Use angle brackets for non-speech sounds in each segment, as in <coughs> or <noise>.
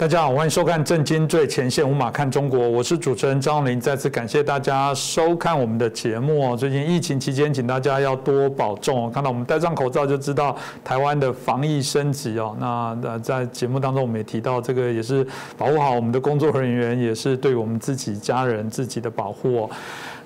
大家好，欢迎收看《震惊最前线》，无马看中国，我是主持人张林。再次感谢大家收看我们的节目哦。最近疫情期间，请大家要多保重哦。看到我们戴上口罩，就知道台湾的防疫升级哦。那呃，在节目当中，我们也提到，这个也是保护好我们的工作人员，也是对我们自己家人自己的保护哦。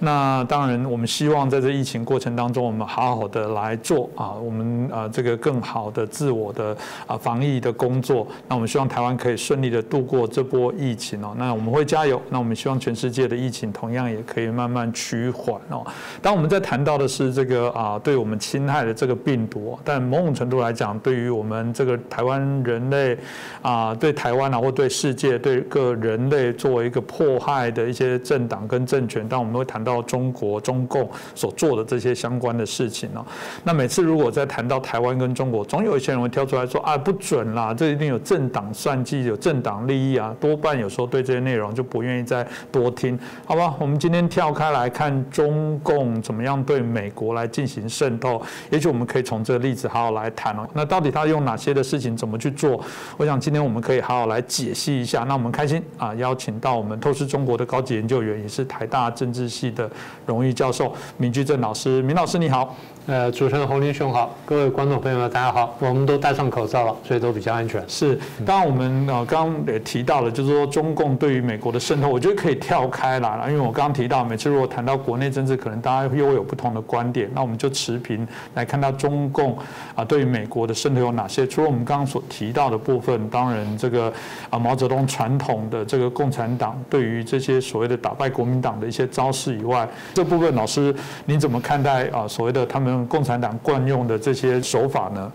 那当然，我们希望在这疫情过程当中，我们好好的来做啊，我们啊这个更好的自我的啊防疫的工作。那我们希望台湾可以顺利的度过这波疫情哦。那我们会加油。那我们希望全世界的疫情同样也可以慢慢趋缓哦。当我们在谈到的是这个啊对我们侵害的这个病毒，但某种程度来讲，对于我们这个台湾人类啊，对台湾啊或对世界对各人类作为一个迫害的一些政党跟政权，当我们会谈。到中国中共所做的这些相关的事情哦，那每次如果在谈到台湾跟中国，总有一些人会跳出来说啊不准啦，这一定有政党算计，有政党利益啊，多半有时候对这些内容就不愿意再多听，好吧？我们今天跳开来看中共怎么样对美国来进行渗透，也许我们可以从这个例子好好来谈哦。那到底他用哪些的事情怎么去做？我想今天我们可以好好来解析一下。那我们开心啊，邀请到我们透视中国的高级研究员，也是台大政治系。的荣誉教授闵居正老师，闵老师你好。呃，主持人洪林兄好，各位观众朋友们大家好，我们都戴上口罩了，所以都比较安全。是，当然我们呃刚刚也提到了，就是说中共对于美国的渗透，我觉得可以跳开来了，因为我刚刚提到，每次如果谈到国内政治，可能大家又会有不同的观点，那我们就持平来看到中共啊对于美国的渗透有哪些。除了我们刚刚所提到的部分，当然这个啊毛泽东传统的这个共产党对于这些所谓的打败国民党的一些招式以外，这部分老师您怎么看待啊所谓的他们？共产党惯用的这些手法呢？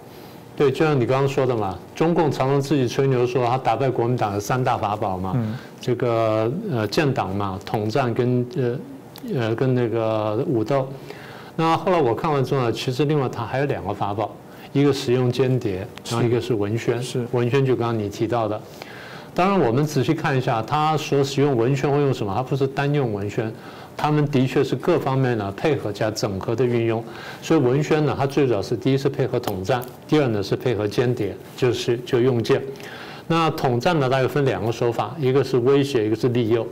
对，就像你刚刚说的嘛，中共常常自己吹牛说他打败国民党的三大法宝嘛，这个呃建党嘛，统战跟呃呃跟那个武斗。那后来我看完之后呢，其实另外他还有两个法宝，一个使用间谍，然后一个是文宣。是文宣就刚刚你提到的。当然我们仔细看一下，他所使用文宣会用什么？他不是单用文宣。他们的确是各方面呢配合加整合的运用，所以文宣呢，它最早是第一是配合统战，第二呢是配合间谍，就是就用剑。那统战呢，大概分两个手法，一个是威胁，一个是利诱。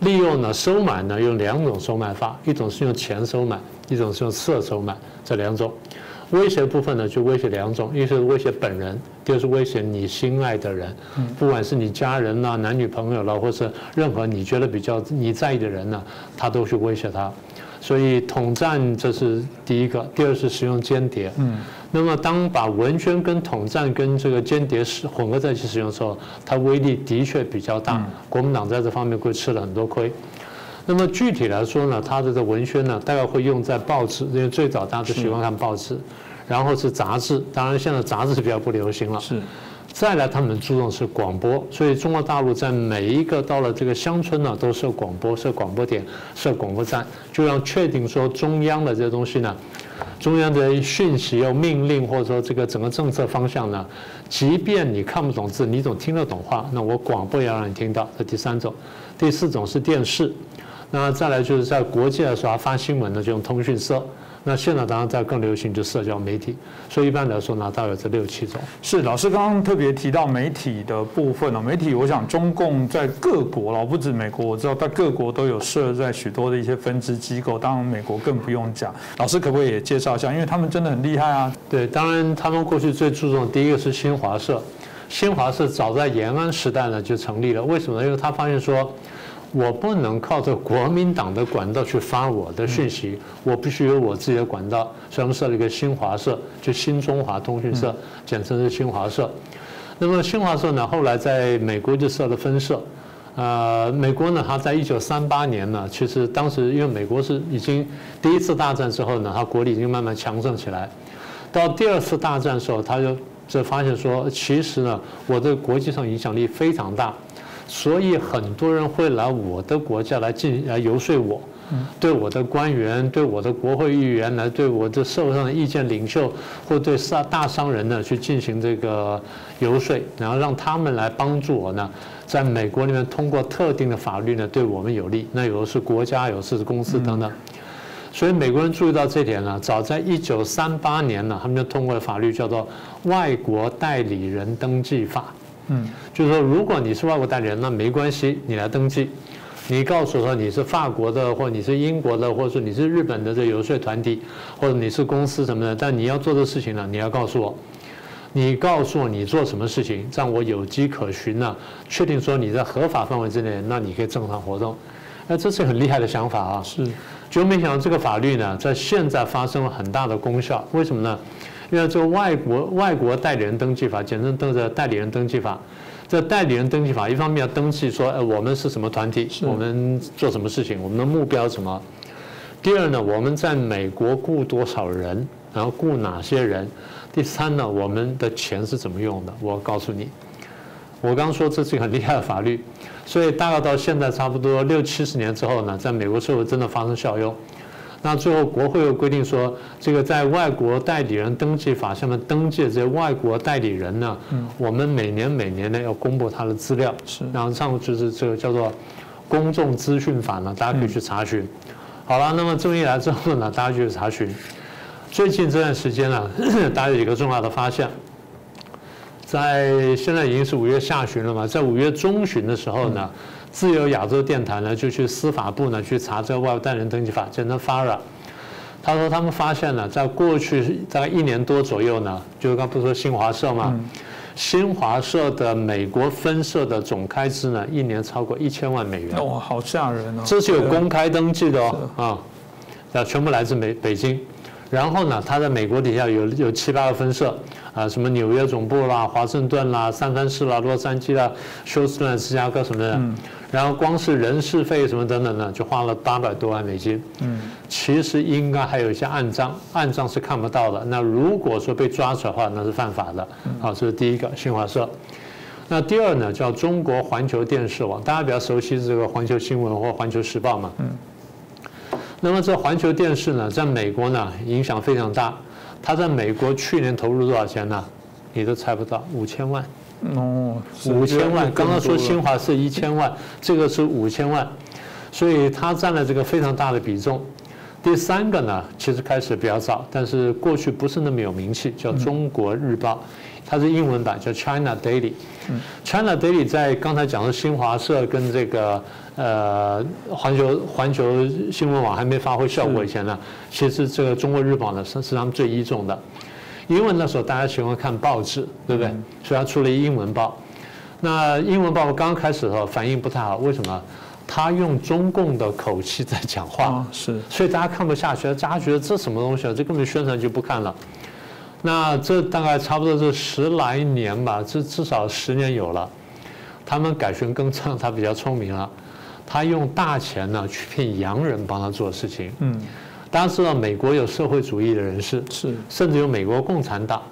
利诱呢，收买呢用两种收买法，一种是用钱收买，一种是用色收买，这两种。威胁部分呢，就威胁两种，一是威胁本人，第二是威胁你心爱的人，不管是你家人呐、男女朋友了，或是任何你觉得比较你在意的人呢，他都去威胁他。所以统战这是第一个，第二是使用间谍。嗯，那么当把文宣跟统战跟这个间谍使混合在一起使用的时候，它威力的确比较大。国民党在这方面会吃了很多亏。那么具体来说呢，它的这文宣呢，大概会用在报纸，因为最早大家都喜欢看报纸，然后是杂志，当然现在杂志是比较不流行了。是，再来他们注重是广播，所以中国大陆在每一个到了这个乡村呢，都设广播，设广播点，设广播站，就要确定说中央的这些东西呢，中央的讯息要命令或者说这个整个政策方向呢，即便你看不懂字，你总听得懂话，那我广播也要让你听到。这第三种，第四种是电视。那再来就是在国际来说，发新闻呢就用通讯社。那现在当然在更流行就社交媒体。所以一般来说呢，大约这六七种。是老师刚刚特别提到媒体的部分呢，媒体我想中共在各国了，不止美国，我知道在各国都有设在许多的一些分支机构。当然美国更不用讲。老师可不可以也介绍一下？因为他们真的很厉害啊。对，当然他们过去最注重第一个是新华社。新华社早在延安时代呢就成立了。为什么呢？因为他发现说。我不能靠着国民党的管道去发我的讯息，我必须有我自己的管道。所以我们设了一个新华社，就新中华通讯社，简称是新华社。那么新华社呢，后来在美国就设了分社。呃，美国呢，它在一九三八年呢，其实当时因为美国是已经第一次大战之后呢，它国力已经慢慢强盛起来。到第二次大战的时候，他就就发现说，其实呢，我的国际上影响力非常大。所以很多人会来我的国家来进来游说我，对我的官员、对我的国会议员来对我的社会上的意见领袖或对大大商人呢去进行这个游说，然后让他们来帮助我呢，在美国里面通过特定的法律呢对我们有利。那有的是国家，有的是公司等等。所以美国人注意到这点呢，早在一九三八年呢，他们就通过了法律叫做《外国代理人登记法》。嗯，就是说，如果你是外国代理人，那没关系，你来登记。你告诉我说你是法国的，或你是英国的，或者说你是日本的这游说团体，或者你是公司什么的，但你要做的事情呢，你要告诉我，你告诉我你做什么事情，让我有迹可循呢，确定说你在合法范围之内，那你可以正常活动。那，这是很厉害的想法啊！是，就没想到这个法律呢，在现在发生了很大的功效。为什么呢？因为这外国外国代理人登记法，简称登着代理人登记法。这代理人登记法，一方面要登记说，呃，我们是什么团体，我们做什么事情，我们的目标什么。第二呢，我们在美国雇多少人，然后雇哪些人。第三呢，我们的钱是怎么用的？我告诉你，我刚说这是一个很厉害的法律，所以大概到现在差不多六七十年之后呢，在美国社会真的发生效用。那最后国会又规定说，这个在外国代理人登记法下面登记的这些外国代理人呢，我们每年每年呢要公布他的资料，是，然后上就是这个叫做公众资讯法呢，大家可以去查询。好了，那么这么一来之后呢，大家就去查询。最近这段时间呢，<clears throat> 大家有一个重要的发现，在现在已经是五月下旬了嘛，在五月中旬的时候呢。自由亚洲电台呢，就去司法部呢去查这个外国代理人登记法，简称 FARA。他说他们发现了，在过去大概一年多左右呢，就是刚不是说新华社嘛，新华社的美国分社的总开支呢，一年超过一千万美元。哦，好吓人哦！这是有公开登记的哦，啊，那全部来自美北京。然后呢，他在美国底下有有七八个分社。啊，什么纽约总部啦、华盛顿啦、三藩市啦、洛杉矶啦、休斯顿、芝加哥什么的，然后光是人事费什么等等的，就花了八百多万美金。嗯，其实应该还有一些暗账，暗账是看不到的。那如果说被抓出来的话，那是犯法的。好，这是第一个新华社。那第二呢，叫中国环球电视网，大家比较熟悉这个环球新闻或环球时报嘛。嗯。那么这环球电视呢，在美国呢，影响非常大。它在美国去年投入多少钱呢？你都猜不到，五千万。哦，五千万。刚刚说新华是一千万，这个是五千万，所以它占了这个非常大的比重。第三个呢，其实开始比较早，但是过去不是那么有名气，叫《中国日报》，它是英文版，叫 China Daily。China Daily 在刚才讲的新华社跟这个。呃，环球环球新闻网还没发挥效果以前呢，其实这个中国日报呢是是他们最倚重的，因为那时候大家喜欢看报纸，对不对？所以他出了英文报。那英文报刚开始的时候反应不太好，为什么？他用中共的口气在讲话，是，所以大家看不下去，大家觉得这什么东西啊？这根本宣传就不看了。那这大概差不多是十来年吧，至至少十年有了。他们改弦更张，他比较聪明了。他用大钱呢去骗洋人帮他做事情。嗯，大家知道美国有社会主义的人士，是，甚至有美国共产党。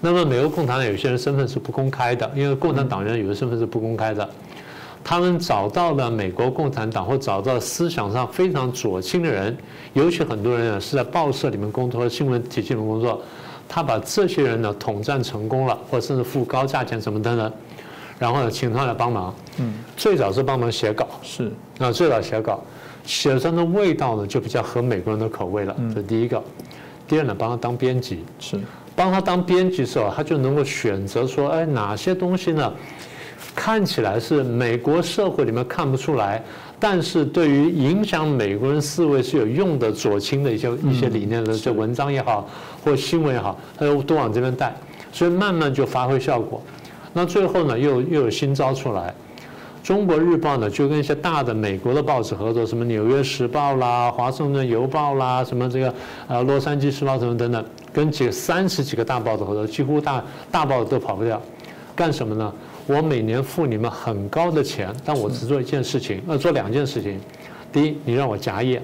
那么美国共产党有些人身份是不公开的，因为共产党员有的身份是不公开的。他们找到了美国共产党或找到思想上非常左倾的人，尤其很多人呢是在报社里面工作或新闻体系里面工作，他把这些人呢统战成功了，或甚至付高价钱什么的呢。然后呢，请他来帮忙。嗯，最早是帮忙写稿，是啊，最早写稿，写上的味道呢就比较合美国人的口味了。这第一个。第二呢，帮他当编辑，是帮他当编辑的时候，他就能够选择说，哎，哪些东西呢，看起来是美国社会里面看不出来，但是对于影响美国人思维是有用的左倾的一些一些理念的这文章也好，或新闻也好，他就都往这边带，所以慢慢就发挥效果。那最后呢，又又有新招出来，《中国日报》呢就跟一些大的美国的报纸合作，什么《纽约时报》啦、《华盛顿邮报》啦，什么这个呃《洛杉矶时报》什么等等，跟几三十几个大报纸合作，几乎大大报纸都跑不掉。干什么呢？我每年付你们很高的钱，但我只做一件事情，呃，做两件事情。第一，你让我夹页。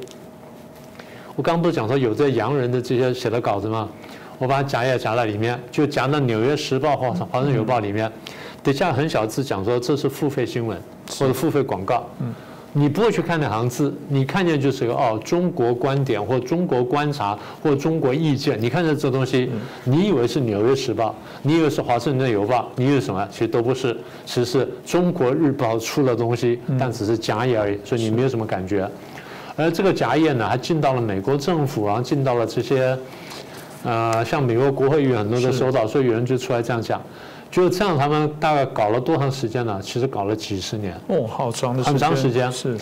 我刚不是讲说有这洋人的这些写的稿子吗？我把夹页夹在里面，就夹到《纽约时报》或《华盛顿邮报》里面，底下很小字讲说这是付费新闻或者付费广告。嗯，你不会去看那行字，你看见就是个哦，中国观点或中国观察或中国意见。你看见这东西，你以为是《纽约时报》，你以为是《华盛顿邮报》，你以为什么？其实都不是，其实是《中国日报》出了东西，但只是夹页而已，所以你没有什么感觉。而这个夹页呢，还进到了美国政府，然后进到了这些。呃，像美国国会议员很多都收到，所以有人就出来这样讲，就这样，他们大概搞了多长时间呢？其实搞了几十年。哦，好长的很长时间是。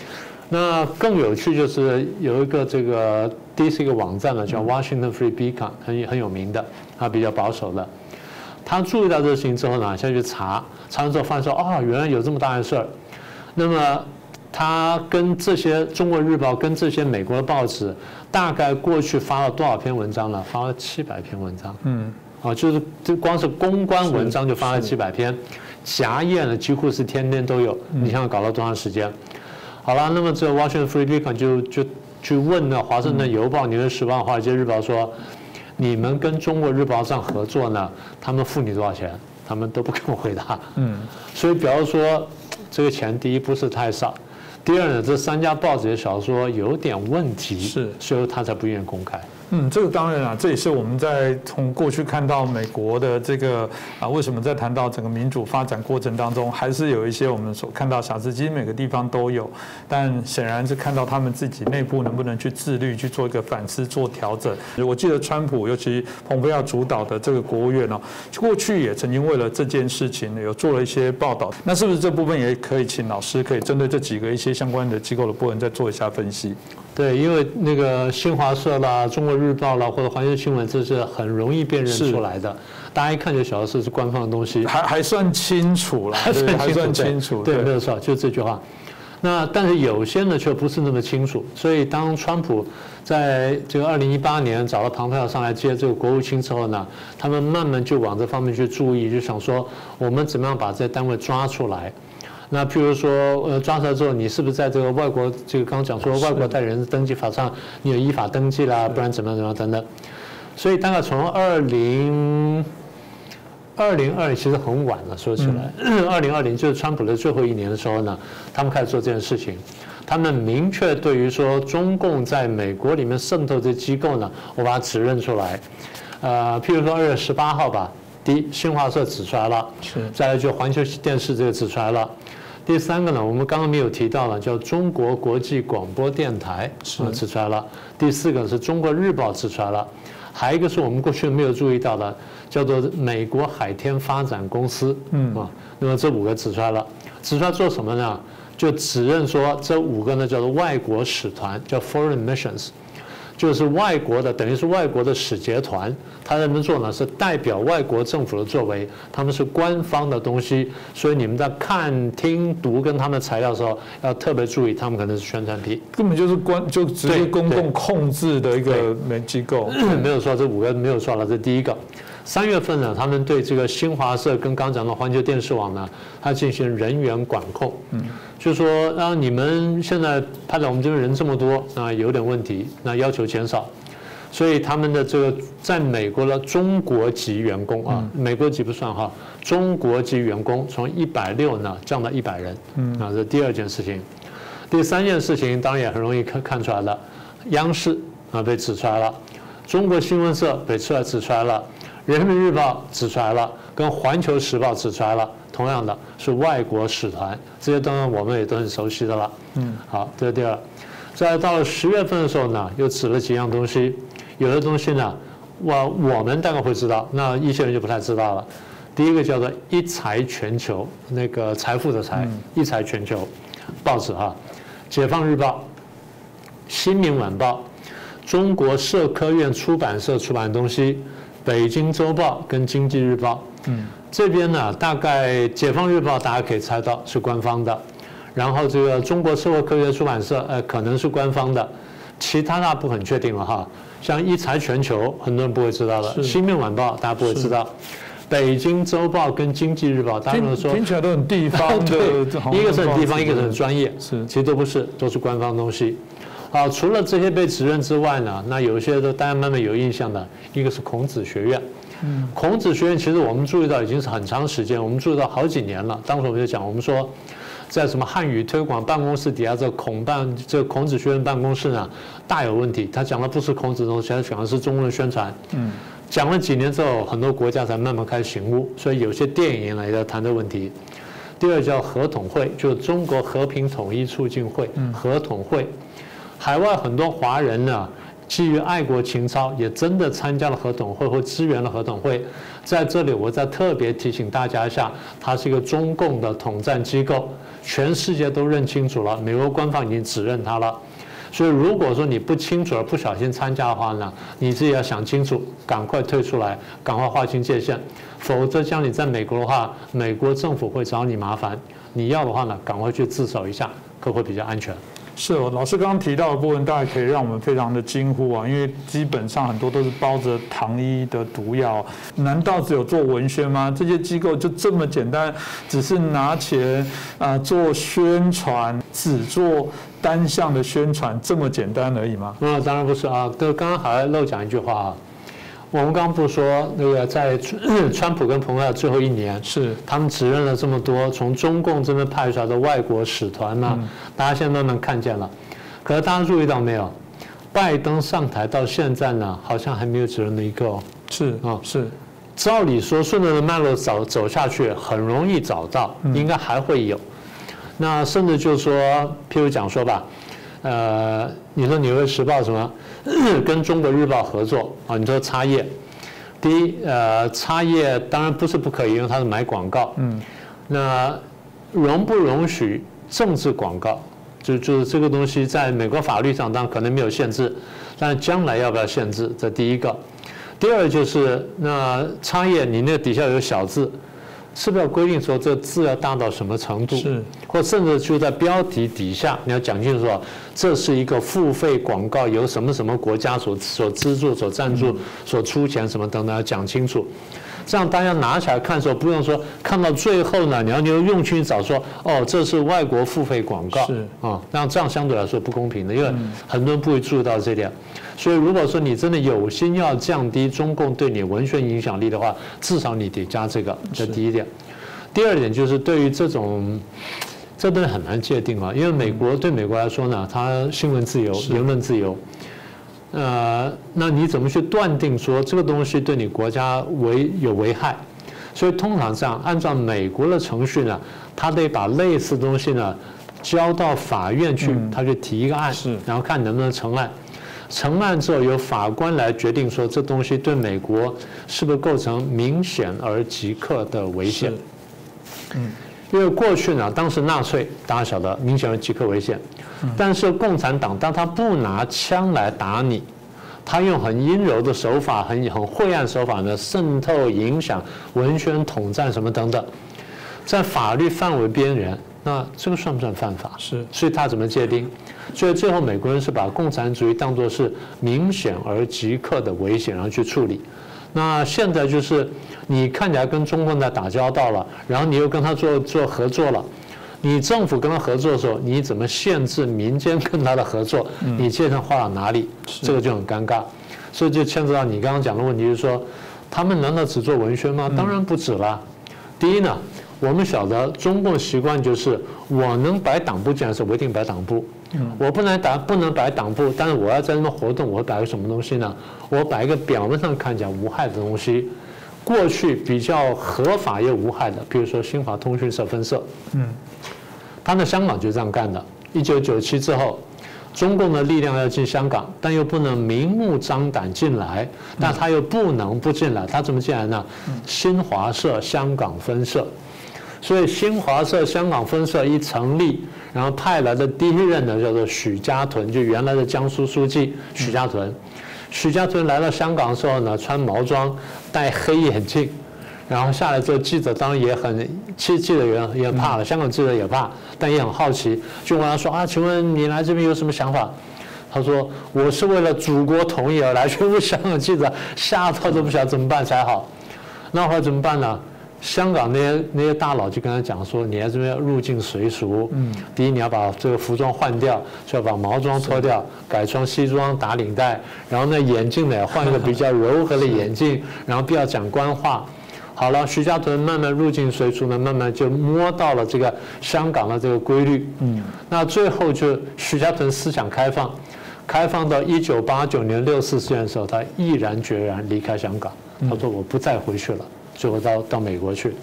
那更有趣就是有一个这个第一个网站呢，叫 Washington Free Beacon，很很有名的，它比较保守的。他注意到这个事情之后呢，下去查，查完之后发现说，哦，原来有这么大的事儿。那么他跟这些《中国日报》跟这些美国的报纸，大概过去发了多少篇文章了？发了七百篇文章。嗯。啊，就是这光是公关文章就发了七百篇，夹页呢几乎是天天都有。你想想搞了多长时间？好了，那么这 Washington Free Beacon 就就去问呢华盛顿邮报》《纽约时报》《华尔街日报》说，你们跟中国日报上合作呢，他们付你多少钱？他们都不跟我回答。嗯，所以比方说，这个钱第一不是太少，第二呢，这三家报纸的小说有点问题，是，所以他才不愿意公开。嗯，这个当然啊，这也是我们在从过去看到美国的这个啊，为什么在谈到整个民主发展过程当中，还是有一些我们所看到瑕疵，其实每个地方都有，但显然是看到他们自己内部能不能去自律，去做一个反思、做调整。我记得川普，尤其蓬佩奥主导的这个国务院哦，过去也曾经为了这件事情有做了一些报道。那是不是这部分也可以请老师可以针对这几个一些相关的机构的部分再做一下分析？对，因为那个新华社啦、中国日报啦或者环球新闻，这是很容易辨认出来的，大家一看就晓得是是官方的东西，还还算清楚了，还算清楚，对，没有错，就这句话。那但是有些呢却不是那么清楚，所以当川普在这个二零一八年找了庞佩奥上来接这个国务卿之后呢，他们慢慢就往这方面去注意，就想说我们怎么样把这些单位抓出来。那譬如说，呃，抓出来之后，你是不是在这个外国这个刚刚讲说外国代理人登记法上，你有依法登记啦，不然怎么样怎么样等等。所以大概从二零二零二其实很晚了，说起来，二零二零就是川普的最后一年的时候呢，他们开始做这件事情。他们明确对于说中共在美国里面渗透这机构呢，我把它指认出来。呃，譬如说二月十八号吧，第一新华社指出来了，是，再来就环球电视这个指出来了。第三个呢，我们刚刚没有提到了，叫中国国际广播电台是指出来了。第四个是中国日报指出来了，还有一个是我们过去没有注意到的，叫做美国海天发展公司。嗯啊，那么这五个指出来了，指出来做什么呢？就指认说这五个呢叫做外国使团，叫 foreign missions。就是外国的，等于是外国的使节团，他在那做呢，是代表外国政府的作为，他们是官方的东西，所以你们在看、听、读跟他们的材料的时候，要特别注意，他们可能是宣传品，根本就是官，就直接公共控制的一个媒机构。<laughs> 没有错，这五个没有错了，这第一个。三月份呢，他们对这个新华社跟刚讲的环球电视网呢，它进行人员管控，嗯，就说啊，你们现在派在我们这边人这么多啊，有点问题，那要求减少，所以他们的这个在美国的中国籍员工啊，美国籍不算哈，中国籍员工从一百六呢降到一百人，嗯，啊，这第二件事情，第三件事情当然也很容易看看出来了，央视啊被指出来了，中国新闻社被出来指出来了。人民日报指出来了，跟环球时报指出来了，同样的是外国使团，这些当然我们也都很熟悉的了。嗯，好，这是第二。在到了十月份的时候呢，又指了几样东西，有的东西呢，我我们大概会知道，那一些人就不太知道了。第一个叫做一财全球，那个财富的财，一财全球报纸哈，解放日报、新民晚报、中国社科院出版社出版的东西。北京周报跟经济日报，嗯，这边呢，大概解放日报大家可以猜到是官方的，然后这个中国社会科学出版社，呃，可能是官方的，其他大部分确定了哈。像一财全球，很多人不会知道的，新面晚报大家不会知道，北京周报跟经济日报，大家说听起来都很地方 <laughs> 对，一个是很地方，一个是很专业，是，其实都不是，都是官方东西。好，除了这些被指认之外呢，那有一些都大家慢慢有印象的，一个是孔子学院。嗯，孔子学院其实我们注意到已经是很长时间，我们注意到好几年了。当时我们就讲，我们说在什么汉语推广办公室底下这孔办这孔子学院办公室呢，大有问题。他讲的不是孔子东西，他讲的是中文宣传。嗯，讲了几年之后，很多国家才慢慢开始醒悟，所以有些电影也在谈这个问题。第二叫合统会，就是中国和平统一促进会，合统会。海外很多华人呢，基于爱国情操，也真的参加了合统会或支援了合统会。在这里，我再特别提醒大家一下，它是一个中共的统战机构，全世界都认清楚了，美国官方已经指认它了。所以，如果说你不清楚而不小心参加的话呢，你自己要想清楚，赶快退出来，赶快划清界限，否则将你在美国的话，美国政府会找你麻烦。你要的话呢，赶快去自首一下，可会比较安全。是哦，老师刚刚提到的部分，大家可以让我们非常的惊呼啊，因为基本上很多都是包着糖衣的毒药。难道只有做文宣吗？这些机构就这么简单，只是拿钱啊做宣传，只做单向的宣传这么简单而已吗？那当然不是啊。就，刚刚还漏讲一句话啊。我们刚刚不是说那个在川普跟蓬佩奥最后一年，是他们指认了这么多从中共这边派出来的外国使团呢？大家现在都能看见了。可是大家注意到没有？拜登上台到现在呢，好像还没有指认的一个。是啊，是。照理说，顺着的脉络走走下去，很容易找到，应该还会有。那甚至就是说，譬如讲说吧。呃，你说《纽约时报》什么跟中国日报合作啊？你说插页，第一，呃，插页当然不是不可以，因为它是买广告。嗯。那容不容许政治广告？就就是这个东西，在美国法律上当然可能没有限制，但将来要不要限制？这第一个。第二就是，那插页你那底下有小字。是不是要规定说这字要大到什么程度？是，或甚至就在标题底下你要讲清楚说，这是一个付费广告，由什么什么国家所所资助、所赞助、所出钱什么等等要讲清楚。这样大家拿起来看的时候，不用说看到最后呢，你要你要用心找说，哦，这是外国付费广告，是啊，那这样相对来说不公平的，因为很多人不会注意到这点。所以如果说你真的有心要降低中共对你文学影响力的话，至少你得加这个，这第一点。第二点就是对于这种，这东西很难界定啊，因为美国对美国来说呢，它新闻自由、言论自由。呃，那你怎么去断定说这个东西对你国家危有危害？所以通常这样，按照美国的程序呢，他得把类似东西呢交到法院去，他去提一个案，然后看能不能成案。成案之后，由法官来决定说这东西对美国是不是构成明显而即刻的危险。嗯，因为过去呢，当时纳粹大家晓得明显而即刻危险。但是共产党，当他不拿枪来打你，他用很阴柔的手法、很很晦暗手法呢，渗透、影响、文宣、统战什么等等，在法律范围边缘，那这个算不算犯法？是，所以他怎么界定？所以最后美国人是把共产主义当作是明显而即刻的危险，然后去处理。那现在就是你看起来跟中共在打交道了，然后你又跟他做做合作了。你政府跟他合作的时候，你怎么限制民间跟他的合作？你界限画到哪里？这个就很尴尬，所以就牵扯到你刚刚讲的问题，就是说，他们难道只做文宣吗？当然不止了。第一呢，我们晓得中共习惯就是，我能摆党部进来的时候，我一定摆党部；我不能打不能摆党部，但是我要在那边活动，我摆个什么东西呢？我摆一个表面上看起来无害的东西。过去比较合法又无害的，比如说新华通讯社分社，嗯，他在香港就这样干的。一九九七之后，中共的力量要进香港，但又不能明目张胆进来，但他又不能不进来，他怎么进来呢？新华社香港分社，所以新华社香港分社一成立，然后派来的第一任呢叫做许家屯，就原来的江苏书记许家屯。许家屯来到香港的时候呢，穿毛装，戴黑眼镜，然后下来之后，记者当然也很，记记者也也怕了，香港记者也怕，但也很好奇，就问他说啊，请问你来这边有什么想法？他说我是为了祖国统一而来，全部香港记者吓到都不晓得怎么办才好，那会怎么办呢？香港那些那些大佬就跟他讲说，你在这边要入境随俗，嗯，第一你要把这个服装换掉，就要把毛装脱掉，改穿西装打领带，然后呢眼镜呢换一个比较柔和的眼镜，<laughs> 然后不要讲官话。好了，徐家屯慢慢入境随俗呢，慢慢就摸到了这个香港的这个规律，嗯，那最后就徐家屯思想开放，开放到一九八九年六四事件的时候，他毅然决然离开香港，他说我不再回去了。最后到到美国去，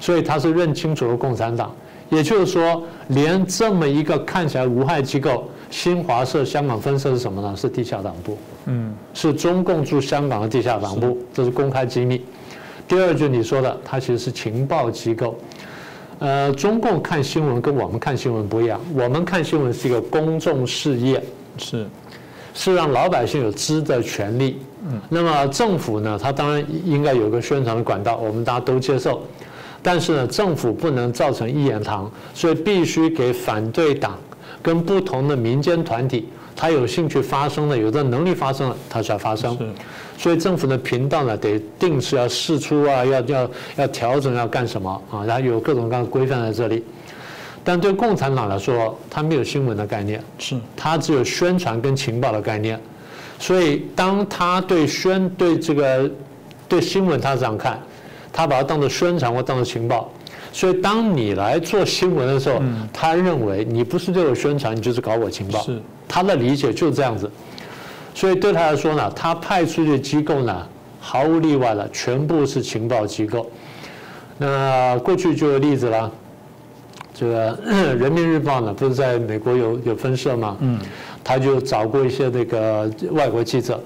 所以他是认清楚了共产党，也就是说，连这么一个看起来无害机构，新华社香港分社是什么呢？是地下党部，嗯，是中共驻香港的地下党部，这是公开机密。第二句你说的，它其实是情报机构。呃，中共看新闻跟我们看新闻不一样，我们看新闻是一个公众事业，是是让老百姓有知的权利。嗯，那么政府呢，它当然应该有个宣传的管道，我们大家都接受。但是呢，政府不能造成一言堂，所以必须给反对党跟不同的民间团体，他有兴趣发声的，有的能力发声了，他才发声。所以政府的频道呢，得定时要试出啊，要要要调整，要干什么啊？然后有各种各样的规范在这里。但对共产党来说，他没有新闻的概念，是，他只有宣传跟情报的概念。所以当他对宣对这个对新闻他这样看。他把它当做宣传或当做情报，所以当你来做新闻的时候，他认为你不是对我宣传，你就是搞我情报。是他的理解就是这样子，所以对他来说呢，他派出去的机构呢，毫无例外的全部是情报机构。那过去就有例子了，这个 <coughs> 人民日报呢，不是在美国有有分社吗？嗯，他就找过一些那个外国记者。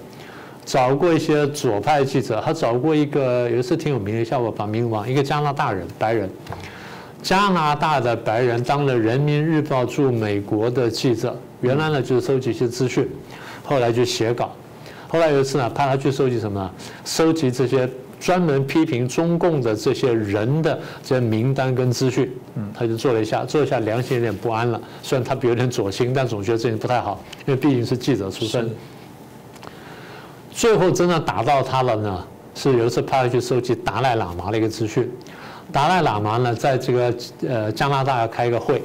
找过一些左派记者，他找过一个有一次挺有名的，叫我把名忘，一个加拿大人，白人，加拿大的白人当了《人民日报》驻美国的记者，原来呢就是收集一些资讯，后来就写稿，后来有一次呢派他去收集什么？收集这些专门批评中共的这些人的这些名单跟资讯，嗯，他就做了一下，做一下良心有点不安了，虽然他有点左心，但总觉得这人不太好，因为毕竟是记者出身。最后真的打到他了呢，是有一次派他去收集达赖喇嘛的一个资讯。达赖喇嘛呢，在这个呃加拿大要开一个会，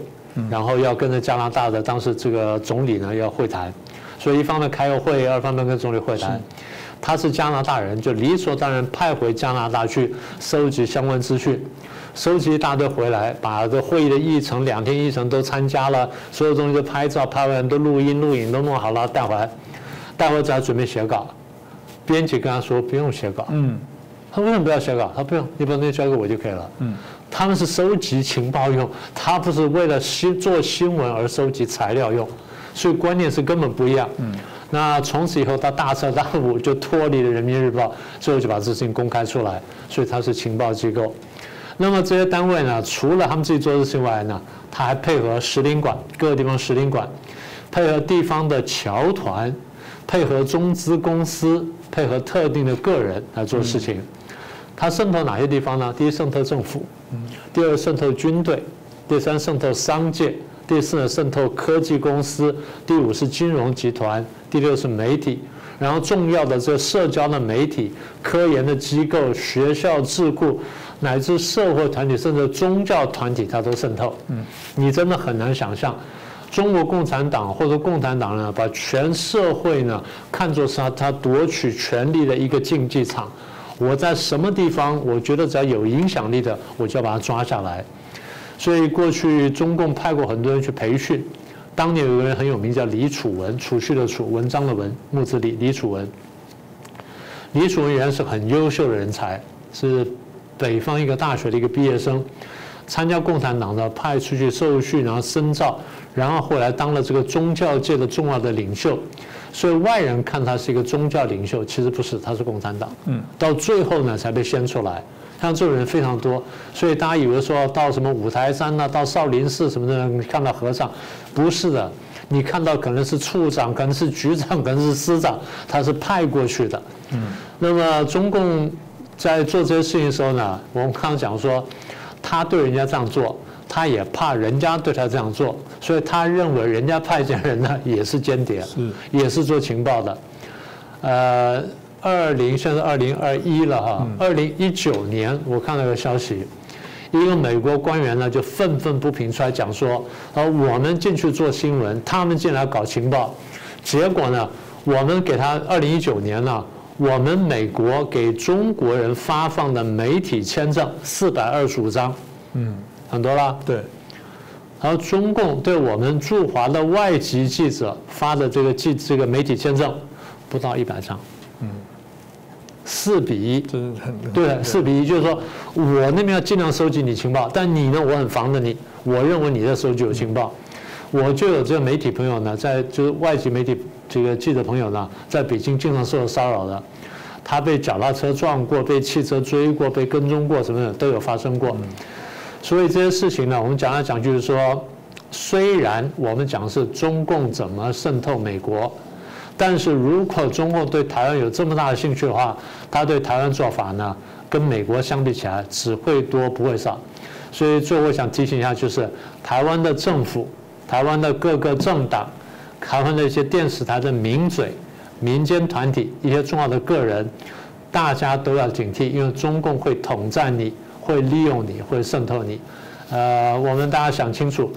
然后要跟着加拿大的当时这个总理呢要会谈，所以一方面开个会，二方面跟总理会谈。他是加拿大人，就理所当然派回加拿大去收集相关资讯，收集一大堆回来，把这会议的议程两天议程都参加了，所有东西都拍照，拍完都录音录影都弄好了带回来，带回来只要准备写稿。编辑跟他说不用写稿，嗯，他为什么不要写稿？他不用，你把东西交给我就可以了。嗯，他们是收集情报用，他不是为了新做新闻而收集材料用，所以观念是根本不一样。嗯，那从此以后他大彻大悟，就脱离了人民日报，最后就把这事情公开出来，所以他是情报机构。那么这些单位呢，除了他们自己做事情外呢，他还配合使领馆，各个地方使领馆，配合地方的侨团，配合中资公司。配合特定的个人来做事情，他渗透哪些地方呢？第一，渗透政府；第二，渗透军队；第三，渗透商界；第四呢，渗透科技公司；第五是金融集团；第六是媒体。然后重要的这社交的媒体、科研的机构、学校智库，乃至社会团体，甚至宗教团体，它都渗透。嗯，你真的很难想象。中国共产党或者共产党呢，把全社会呢看作是他他夺取权力的一个竞技场。我在什么地方，我觉得只要有影响力的，我就要把他抓下来。所以过去中共派过很多人去培训。当年有个人很有名，叫李楚文，储蓄的储，文章的文，木子李，李楚文。李楚文原来是很优秀的人才，是北方一个大学的一个毕业生，参加共产党的派出去受训，然后深造。然后后来当了这个宗教界的重要的领袖，所以外人看他是一个宗教领袖，其实不是，他是共产党。嗯，到最后呢才被掀出来，像这种人非常多，所以大家以为说到什么五台山呐，到少林寺什么的，你看到和尚，不是的，你看到可能是处长，可能是局长，可能是司长，他是派过去的。嗯，那么中共在做这些事情的时候呢，我们刚刚讲说，他对人家这样做。他也怕人家对他这样做，所以他认为人家派遣人呢也是间谍，嗯也是做情报的。呃，二零现在二零二一了哈，二零一九年我看到个消息，一个美国官员呢就愤愤不平出来讲说，呃，我们进去做新闻，他们进来搞情报，结果呢，我们给他二零一九年呢，我们美国给中国人发放的媒体签证四百二十五张，嗯。很多了，对。然后中共对我们驻华的外籍记者发的这个记这个媒体签证不到一百张，嗯，四比一，对，四比一，就是说我那边要尽量收集你情报，但你呢，我很防着你，我认为你在收集有情报，我就有这个媒体朋友呢，在就是外籍媒体这个记者朋友呢，在北京经常受到骚扰的，他被脚踏车撞过，被汽车追过，被跟踪过，什么的都有发生过。所以这些事情呢，我们讲来讲去就是说，虽然我们讲是中共怎么渗透美国，但是如果中共对台湾有这么大的兴趣的话，他对台湾做法呢，跟美国相比起来只会多不会少。所以最后我想提醒一下，就是台湾的政府。台湾的各个政党，台湾的一些电视台的名嘴、民间团体、一些重要的个人，大家都要警惕，因为中共会统战你，会利用你，会渗透你。呃，我们大家想清楚，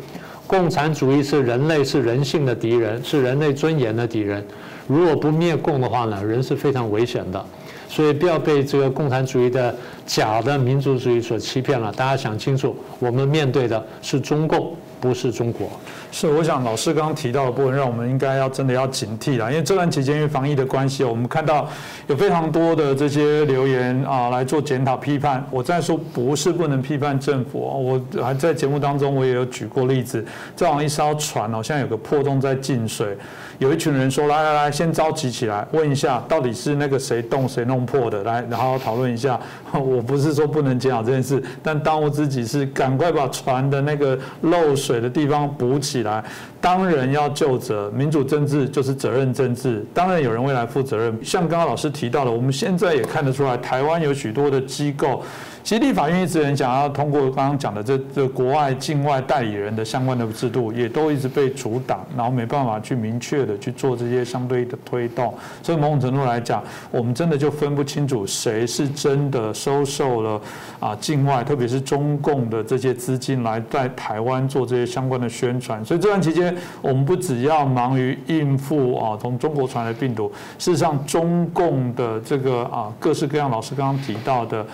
共产主义是人类是人性的敌人，是人类尊严的敌人。如果不灭共的话呢，人是非常危险的。所以不要被这个共产主义的假的民族主义所欺骗了。大家想清楚，我们面对的是中共，不是中国。是，我想老师刚刚提到的部分，让我们应该要真的要警惕了。因为这段期间因为防疫的关系，我们看到有非常多的这些留言啊来做检讨批判。我在说不是不能批判政府，我还在节目当中我也有举过例子，这往一艘船哦，现在有个破洞在进水。有一群人说：“来来来，先召集起来，问一下到底是那个谁动谁弄破的，来，然后讨论一下。<laughs> 我不是说不能检讨这件事，但当务之急是赶快把船的那个漏水的地方补起来。当然要就责，民主政治就是责任政治，当然有人未来负责任。像刚刚老师提到的，我们现在也看得出来，台湾有许多的机构。”其实立法院一直很想要通过刚刚讲的这这国外境外代理人的相关的制度，也都一直被阻挡，然后没办法去明确的去做这些相对的推动。所以某种程度来讲，我们真的就分不清楚谁是真的收受了啊境外，特别是中共的这些资金来在台湾做这些相关的宣传。所以这段期间，我们不只要忙于应付啊从中国传来的病毒，事实上中共的这个啊各式各样老师刚刚提到的。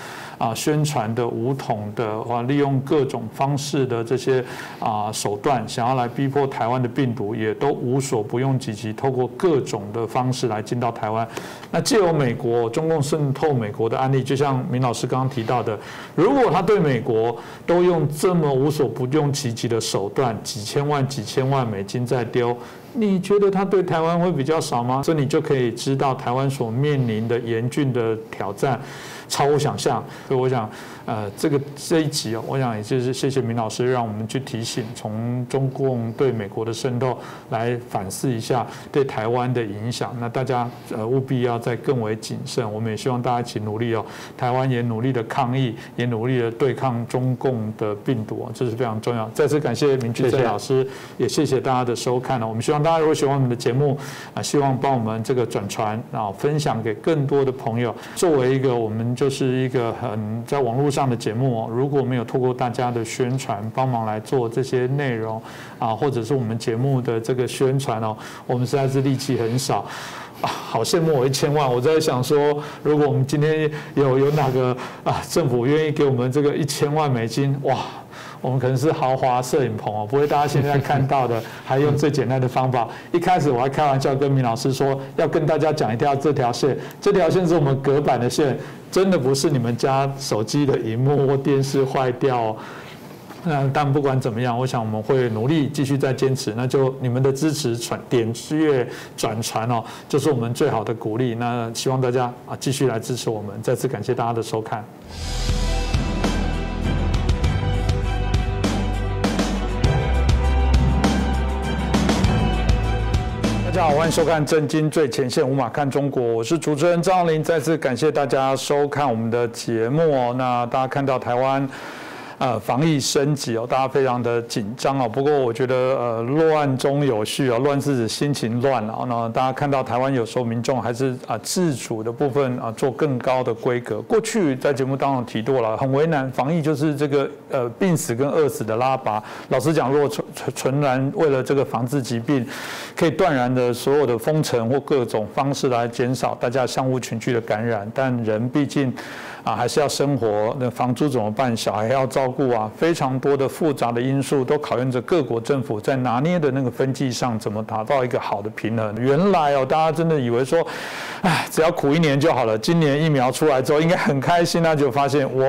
啊，宣传的武统的，或利用各种方式的这些啊手段，想要来逼迫台湾的病毒，也都无所不用其极，透过各种的方式来进到台湾。那借由美国中共渗透美国的案例，就像明老师刚刚提到的，如果他对美国都用这么无所不用其极的手段，几千万、几千万美金在丢，你觉得他对台湾会比较少吗？这你就可以知道台湾所面临的严峻的挑战。超乎想象，所以我想。呃，这个这一集哦，我想也就是谢谢明老师，让我们去提醒，从中共对美国的渗透来反思一下对台湾的影响。那大家呃务必要再更为谨慎。我们也希望大家一起努力哦，台湾也努力的抗疫，也努力的对抗中共的病毒这是非常重要。再次感谢明俊正老师，也谢谢大家的收看了。我们希望大家如果喜欢我们的节目啊，希望帮我们这个转传啊，分享给更多的朋友。作为一个我们就是一个很在网络。上的节目哦，如果没有透过大家的宣传帮忙来做这些内容啊，或者是我们节目的这个宣传哦，我们实在是力气很少啊，好羡慕我一千万。我在想说，如果我们今天有有哪个啊政府愿意给我们这个一千万美金，哇，我们可能是豪华摄影棚哦，不会大家现在看到的，还用最简单的方法。<laughs> 一开始我还开玩笑跟明老师说，要跟大家讲一条这条线，这条线是我们隔板的线。真的不是你们家手机的荧幕或电视坏掉，那但不管怎么样，我想我们会努力继续再坚持。那就你们的支持传点阅转传哦，就是我们最好的鼓励。那希望大家啊继续来支持我们。再次感谢大家的收看。大家好，欢迎收看《震惊最前线》，无马看中国，我是主持人张浩林。再次感谢大家收看我们的节目。那大家看到台湾。呃，防疫升级哦，大家非常的紧张哦。不过我觉得，呃，乱中有序啊，乱是指心情乱了。那大家看到台湾有时候民众还是啊自主的部分啊做更高的规格。过去在节目当中提过了，很为难，防疫就是这个呃病死跟饿死的拉拔。老实讲，如果纯纯然为了这个防治疾病，可以断然的所有的封城或各种方式来减少大家相互群聚的感染，但人毕竟。啊，还是要生活，那房租怎么办？小孩要照顾啊，非常多的复杂的因素都考验着各国政府在拿捏的那个分际上怎么达到一个好的平衡。原来哦，大家真的以为说，哎，只要苦一年就好了。今年疫苗出来之后，应该很开心，那就发现，哇，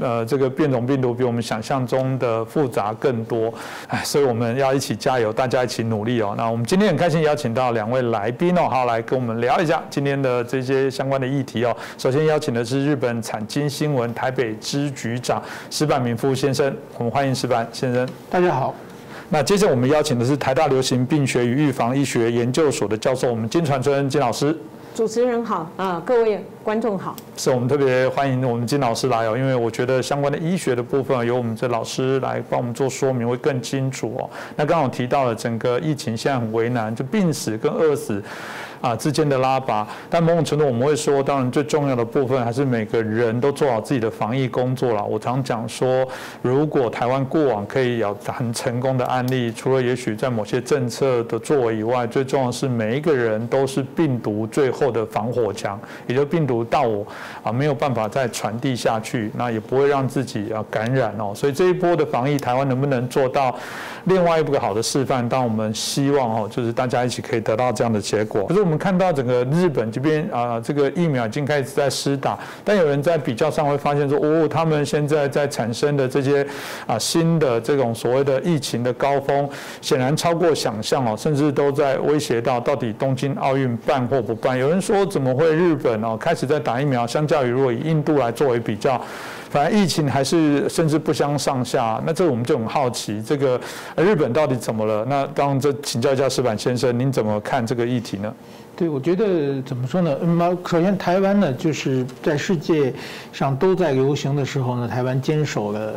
呃，这个变种病毒比我们想象中的复杂更多。哎，所以我们要一起加油，大家一起努力哦。那我们今天很开心邀请到两位来宾哦，好，来跟我们聊一下今天的这些相关的议题哦。首先邀请的是日本产经新闻台北支局长石板明夫先生，我们欢迎石板先生。大家好。那接着我们邀请的是台大流行病学与预防医学研究所的教授，我们金传春金老师。主持人好啊，各位观众好。是我们特别欢迎我们金老师来哦，因为我觉得相关的医学的部分由我们这老师来帮我们做说明会更清楚哦。那刚好提到了整个疫情现在很为难，就病死跟饿死。啊，之间的拉拔，但某种程度我们会说，当然最重要的部分还是每个人都做好自己的防疫工作了。我常讲说，如果台湾过往可以有很成功的案例，除了也许在某些政策的作为以外，最重要的是每一个人都是病毒最后的防火墙，也就病毒到我啊没有办法再传递下去，那也不会让自己啊感染哦。所以这一波的防疫，台湾能不能做到另外一个好的示范？当我们希望哦，就是大家一起可以得到这样的结果。可是我们看到整个日本这边啊，这个疫苗已经开始在施打，但有人在比较上会发现说，哦，他们现在在产生的这些啊新的这种所谓的疫情的高峰，显然超过想象哦，甚至都在威胁到到底东京奥运办或不办。有人说，怎么会日本哦开始在打疫苗，相较于如果以印度来作为比较。反正疫情还是甚至不相上下，那这我们就很好奇，这个日本到底怎么了？那当这请教一下石板先生，您怎么看这个议题呢？对，我觉得怎么说呢？嗯，首先台湾呢，就是在世界上都在流行的时候呢，台湾坚守了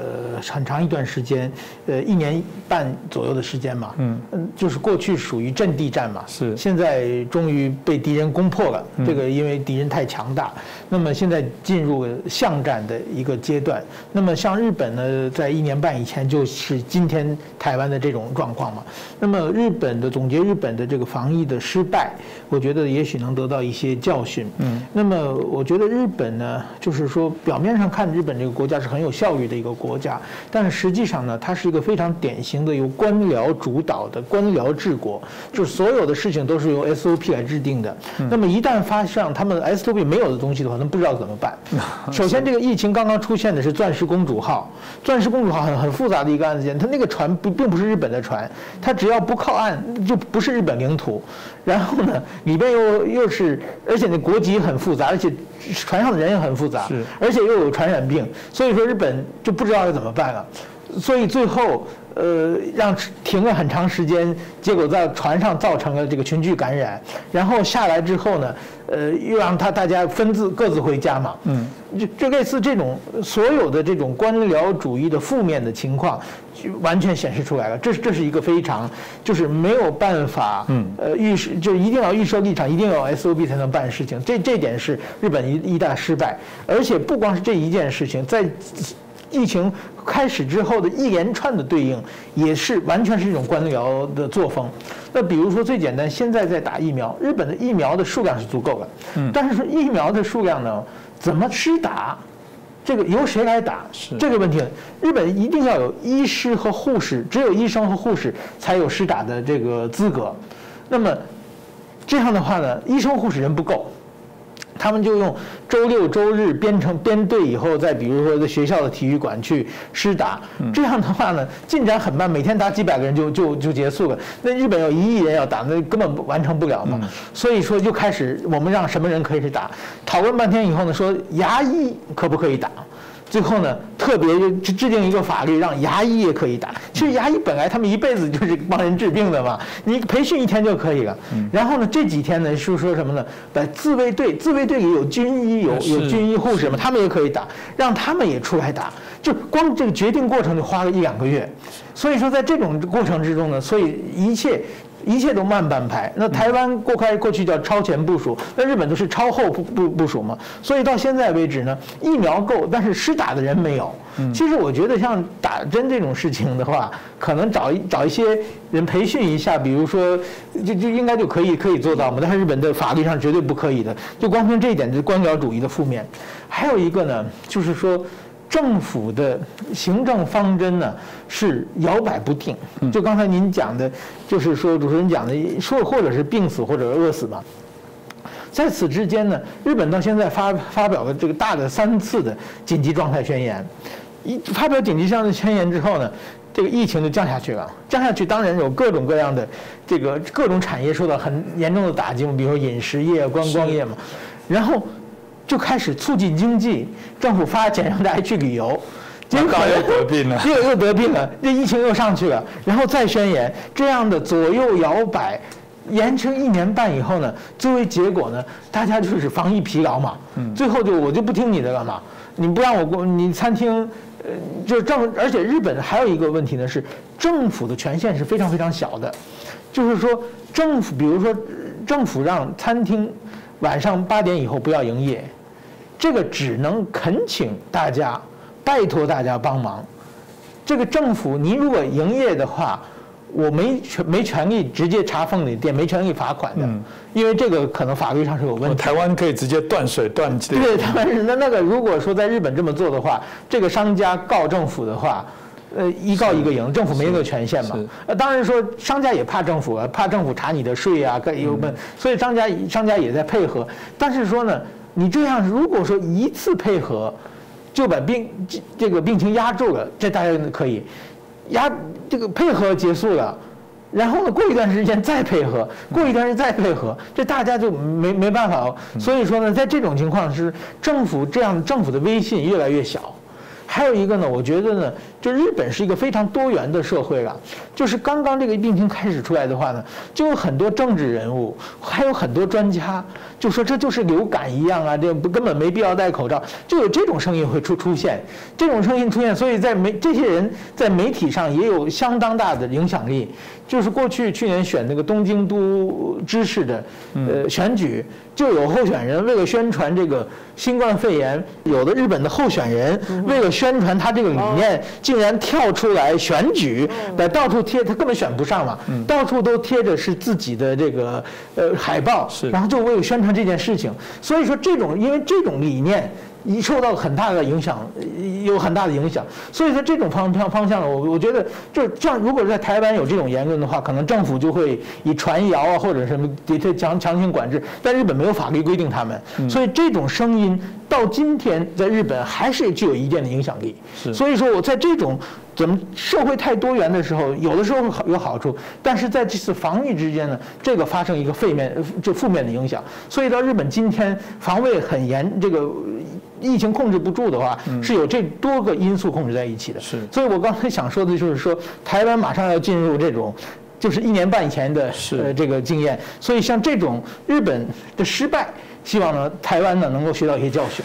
很长一段时间，呃，一年半左右的时间嘛。嗯嗯，就是过去属于阵地战嘛。是。现在终于被敌人攻破了，这个因为敌人太强大。那么现在进入巷战的一个阶段。那么像日本呢，在一年半以前就是今天台湾的这种状况嘛。那么日本的总结日本的这个防疫的失败，我觉得。也许能得到一些教训。嗯，那么我觉得日本呢，就是说表面上看日本这个国家是很有效率的一个国家，但是实际上呢，它是一个非常典型的由官僚主导的官僚治国，就是所有的事情都是由 SOP 来制定的。那么一旦发生他们 SOP 没有的东西的话，他们不知道怎么办。<laughs> 首先，这个疫情刚刚出现的是钻石公主号，钻石公主号很很复杂的一个案件，它那个船不并不是日本的船，它只要不靠岸就不是日本领土。然后呢，里边又又是，而且那国籍很复杂，而且船上的人也很复杂，而且又有传染病，所以说日本就不知道要怎么办了，所以最后。呃，让停了很长时间，结果在船上造成了这个群聚感染，然后下来之后呢，呃，又让他大家分自各自回家嘛。嗯，就就类似这种所有的这种官僚主义的负面的情况，就完全显示出来了。这是这是一个非常就是没有办法，嗯，呃，预设就一定要预设立场，一定要 SOB 才能办事情。这这点是日本一一大失败，而且不光是这一件事情，在。疫情开始之后的一连串的对应，也是完全是一种官僚的作风。那比如说最简单，现在在打疫苗，日本的疫苗的数量是足够的，嗯，但是说疫苗的数量呢，怎么施打，这个由谁来打，这个问题。日本一定要有医师和护士，只有医生和护士才有施打的这个资格。那么这样的话呢，医生护士人不够。他们就用周六周日编成编队以后，再比如说在学校的体育馆去施打，这样的话呢，进展很慢，每天打几百个人就就就结束了。那日本有一亿人要打，那根本完成不了嘛。所以说就开始我们让什么人可以去打，讨论半天以后呢，说牙医可不可以打？最后呢，特别制制定一个法律，让牙医也可以打。其实牙医本来他们一辈子就是帮人治病的嘛，你培训一天就可以了。然后呢，这几天呢是说什么呢？把自卫队，自卫队里有军医，有有军医护士嘛，他们也可以打，让他们也出来打。就光这个决定过程就花了一两个月。所以说，在这种过程之中呢，所以一切一切都慢半拍。那台湾过开过去叫超前部署，那日本都是超后部部部署嘛。所以到现在为止呢，疫苗够，但是施打的人没有。其实我觉得像打针这种事情的话，可能找一找一些人培训一下，比如说就就应该就可以可以做到嘛。但是日本的法律上绝对不可以的，就光凭这一点就是官僚主义的负面。还有一个呢，就是说。政府的行政方针呢是摇摆不定，就刚才您讲的，就是说主持人讲的，说或者是病死或者饿死嘛。在此之间呢，日本到现在发发表了这个大的三次的紧急状态宣言，一发表紧急状态宣言之后呢，这个疫情就降下去了。降下去当然有各种各样的这个各种产业受到很严重的打击，比如说饮食业、观光业嘛，然后。就开始促进经济，政府发钱让大家 <laughs> 去旅游，结果又得病了，<laughs> 又又得病了，这疫情又上去了，然后再宣言，这样的左右摇摆，延迟一年半以后呢，作为结果呢，大家就是防疫疲劳嘛，最后就我就不听你的了嘛，你不让我过，你餐厅，呃，就是政，而且日本还有一个问题呢是，政府的权限是非常非常小的，就是说政府，比如说政府让餐厅晚上八点以后不要营业。这个只能恳请大家，拜托大家帮忙。这个政府，您如果营业的话，我没权没权利直接查封你的店，没权利罚款的，因为这个可能法律上是有问题。台湾可以直接断水断气。对，台湾是那那个，如果说在日本这么做的话，这个商家告政府的话，呃，一告一个赢，政府没那个权限嘛。呃，当然说商家也怕政府啊，怕政府查你的税啊，各有问，所以商家商家也在配合。但是说呢。你这样，如果说一次配合，就把病这个病情压住了，这大家可以压这个配合结束了，然后呢，过一段时间再配合，过一段时间再配合，这大家就没没办法。所以说呢，在这种情况是政府这样政府的威信越来越小。还有一个呢，我觉得呢，就日本是一个非常多元的社会了。就是刚刚这个病情开始出来的话呢，就有很多政治人物，还有很多专家，就说这就是流感一样啊，这不根本没必要戴口罩，就有这种声音会出出现，这种声音出现，所以在媒这些人在媒体上也有相当大的影响力。就是过去去年选那个东京都知事的呃选举，就有候选人为了宣传这个新冠肺炎，有的日本的候选人为了宣传他这个理念，竟然跳出来选举，在到处贴，他根本选不上嘛，到处都贴着是自己的这个呃海报，然后就为了宣传这件事情。所以说这种因为这种理念。一受到很大的影响，有很大的影响，所以说这种方方方向，我我觉得就这样。如果在台湾有这种言论的话，可能政府就会以传谣啊或者什么的确强强行管制。但日本没有法律规定他们，所以这种声音到今天在日本还是具有一定的影响力。所以说我在这种怎么社会太多元的时候，有的时候好有好处，但是在这次防疫之间呢，这个发生一个负面就负面的影响。所以到日本今天防卫很严，这个。疫情控制不住的话，是有这多个因素控制在一起的。是，所以我刚才想说的就是说，台湾马上要进入这种，就是一年半以前的呃这个经验。所以像这种日本的失败，希望呢台湾呢能够学到一些教训。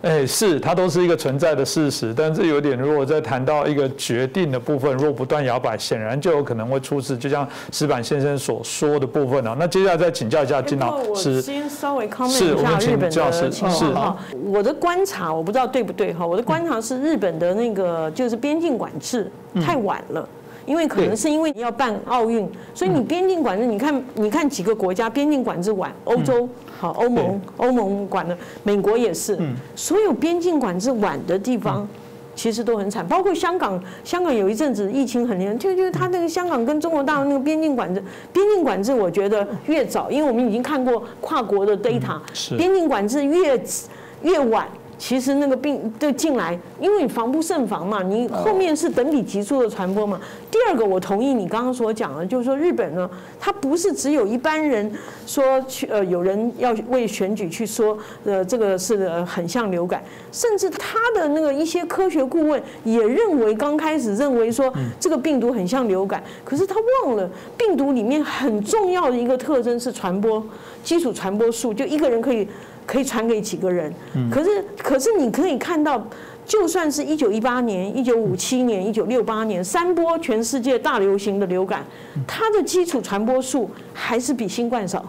哎，是它都是一个存在的事实，但是有点，如果在谈到一个决定的部分，若不断摇摆，显然就有可能会出事。就像石板先生所说的部分啊，那接下来再请教一下金老师。我先稍微 comment 一下日本的情况哈。我的观察，我不知道对不对哈。我的观察是日本的那个就是边境管制太晚了。因为可能是因为你要办奥运，所以你边境管制，你看，你看几个国家边境管制晚，欧洲好，欧盟欧盟管的，美国也是，所有边境管制晚的地方，其实都很惨，包括香港，香港有一阵子疫情很严重，就就是他那个香港跟中国大陆那个边境管制，边境管制我觉得越早，因为我们已经看过跨国的 data，边境管制越越晚。其实那个病就进来，因为你防不胜防嘛，你后面是等比急速的传播嘛。第二个，我同意你刚刚所讲的，就是说日本呢，它不是只有一般人说去呃有人要为选举去说呃这个是很像流感，甚至他的那个一些科学顾问也认为刚开始认为说这个病毒很像流感，可是他忘了病毒里面很重要的一个特征是传播基础传播数，就一个人可以。可以传给几个人，可是可是你可以看到，就算是一九一八年、一九五七年、一九六八年三波全世界大流行的流感，它的基础传播数还是比新冠少。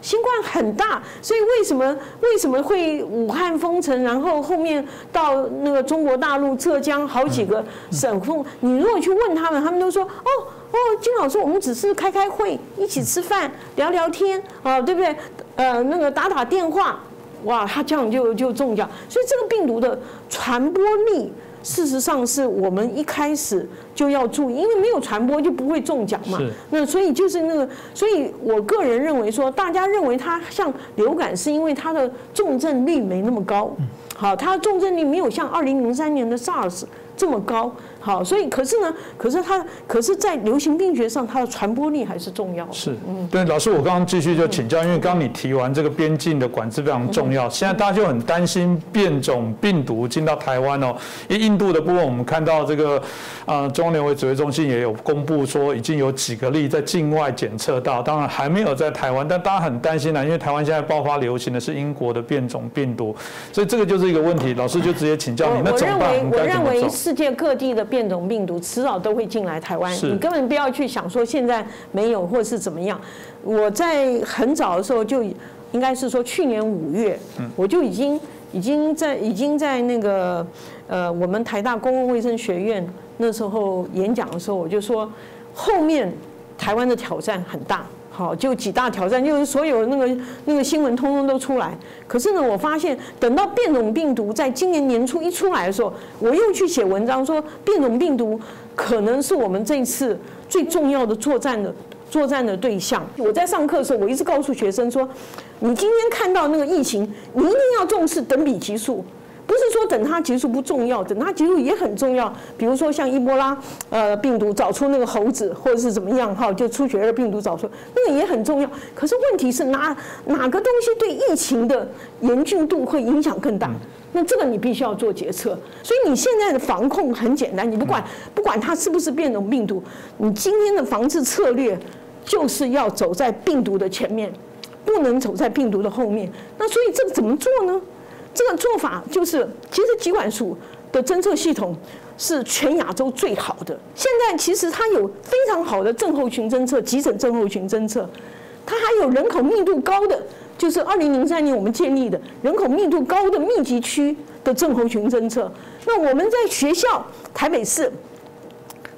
新冠很大，所以为什么为什么会武汉封城，然后后面到那个中国大陆浙江好几个省封？你如果去问他们，他们都说哦哦，金老师，我们只是开开会，一起吃饭，聊聊天啊，对不对？呃，那个打打电话，哇，他这样就就中奖。所以这个病毒的传播力。事实上是我们一开始就要注意，因为没有传播就不会中奖嘛。那所以就是那个，所以我个人认为说，大家认为它像流感，是因为它的重症率没那么高。好，它的重症率没有像二零零三年的 SARS 这么高。好，所以可是呢，可是它，可是在流行病学上，它的传播力还是重要。是，嗯，对，老师，我刚刚继续就请教，因为刚刚你提完这个边境的管制非常重要，现在大家就很担心变种病毒进到台湾哦。因为印度的部分，我们看到这个，呃，中央联委指挥中心也有公布说，已经有几个例在境外检测到，当然还没有在台湾，但大家很担心呢，因为台湾现在爆发流行的是英国的变种病毒，所以这个就是一个问题。老师就直接请教你，那怎么办？我认为世界各地的变种病毒迟早都会进来台湾，你根本不要去想说现在没有或是怎么样。我在很早的时候就应该是说去年五月，我就已经已经在已经在那个呃我们台大公共卫生学院那时候演讲的时候，我就说后面台湾的挑战很大。好，就几大挑战，就是所有那个那个新闻通通都出来。可是呢，我发现等到变种病毒在今年年初一出来的时候，我又去写文章说，变种病毒可能是我们这次最重要的作战的作战的对象。我在上课的时候，我一直告诉学生说，你今天看到那个疫情，你一定要重视等比级数。不是说等它结束不重要，等它结束也很重要。比如说像伊波拉呃病毒找出那个猴子，或者是怎么样哈，就出血热病毒找出那个也很重要。可是问题是哪哪个东西对疫情的严峻度会影响更大？那这个你必须要做决策。所以你现在的防控很简单，你不管不管它是不是变种病毒，你今天的防治策略就是要走在病毒的前面，不能走在病毒的后面。那所以这个怎么做呢？这个做法就是，其实疾管署的侦测系统是全亚洲最好的。现在其实它有非常好的症候群侦测、急诊症候群侦测，它还有人口密度高的，就是二零零三年我们建立的人口密度高的密集区的症候群侦测。那我们在学校，台北市、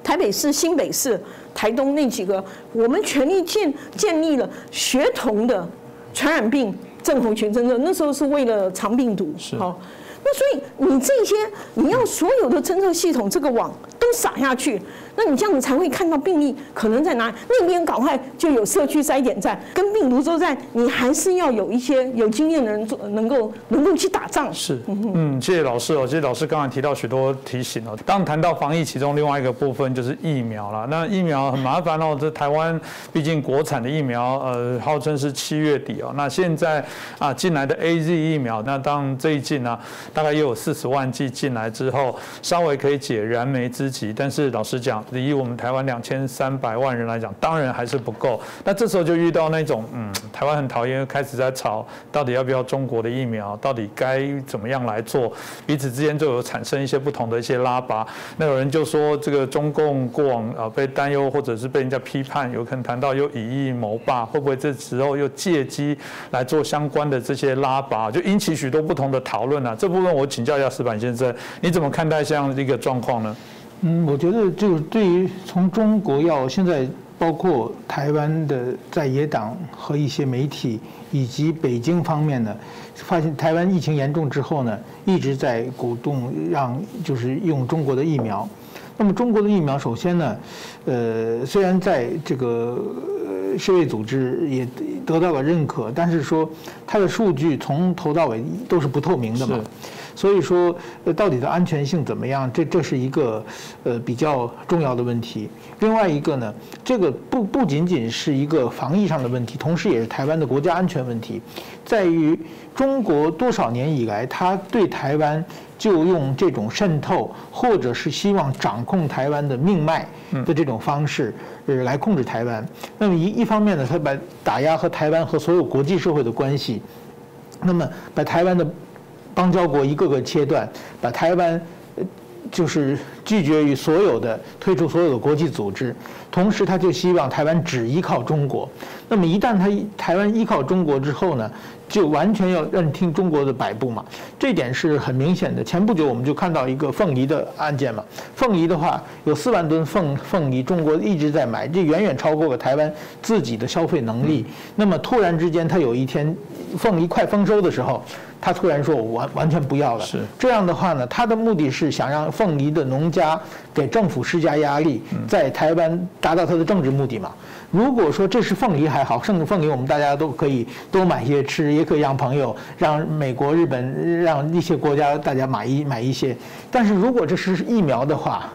台北市、新北市、台东那几个，我们全力建建立了学童的传染病。症候群侦测那时候是为了藏病毒，好，那所以你这些你要所有的侦测系统这个网都撒下去。那你这样子才会看到病例可能在哪里，那边赶快就有社区筛检站，跟病毒作战，你还是要有一些有经验的人做，能够能够去打仗。是，嗯，谢谢老师哦。谢谢老师刚才提到许多提醒哦。当谈到防疫，其中另外一个部分就是疫苗了。那疫苗很麻烦哦，这台湾毕竟国产的疫苗，呃，号称是七月底哦。那现在啊进来的 A Z 疫苗，那当最近呢，大概也有四十万剂进来之后，稍微可以解燃眉之急。但是老实讲，以我们台湾两千三百万人来讲，当然还是不够。那这时候就遇到那种，嗯，台湾很讨厌，开始在吵，到底要不要中国的疫苗，到底该怎么样来做，彼此之间就有产生一些不同的一些拉拔。那有人就说，这个中共过往啊被担忧，或者是被人家批判，有可能谈到又以疫谋霸，会不会这时候又借机来做相关的这些拉拔，就引起许多不同的讨论啊。这部分我请教一下石板先生，你怎么看待这样一个状况呢？嗯，我觉得就是对于从中国要现在包括台湾的在野党和一些媒体以及北京方面呢，发现台湾疫情严重之后呢，一直在鼓动让就是用中国的疫苗。那么中国的疫苗首先呢，呃，虽然在这个世卫组织也得到了认可，但是说它的数据从头到尾都是不透明的嘛。所以说，呃，到底的安全性怎么样？这这是一个呃比较重要的问题。另外一个呢，这个不不仅仅是一个防疫上的问题，同时也是台湾的国家安全问题，在于中国多少年以来，他对台湾就用这种渗透，或者是希望掌控台湾的命脉的这种方式，呃，来控制台湾。那么一一方面呢，他把打压和台湾和所有国际社会的关系，那么把台湾的。邦交国一个个切断，把台湾就是拒绝于所有的退出所有的国际组织，同时他就希望台湾只依靠中国。那么一旦他台湾依靠中国之后呢？就完全要认听中国的摆布嘛，这点是很明显的。前不久我们就看到一个凤梨的案件嘛，凤梨的话有四万吨凤凤梨，中国一直在买，这远远超过了台湾自己的消费能力。那么突然之间，他有一天凤梨快丰收的时候，他突然说我完完全不要了。是这样的话呢，他的目的是想让凤梨的农家给政府施加压力，在台湾达到他的政治目的嘛。如果说这是凤梨还好，剩的凤梨我们大家都可以多买些吃，也可以让朋友、让美国、日本、让一些国家大家买一买一些。但是如果这是疫苗的话，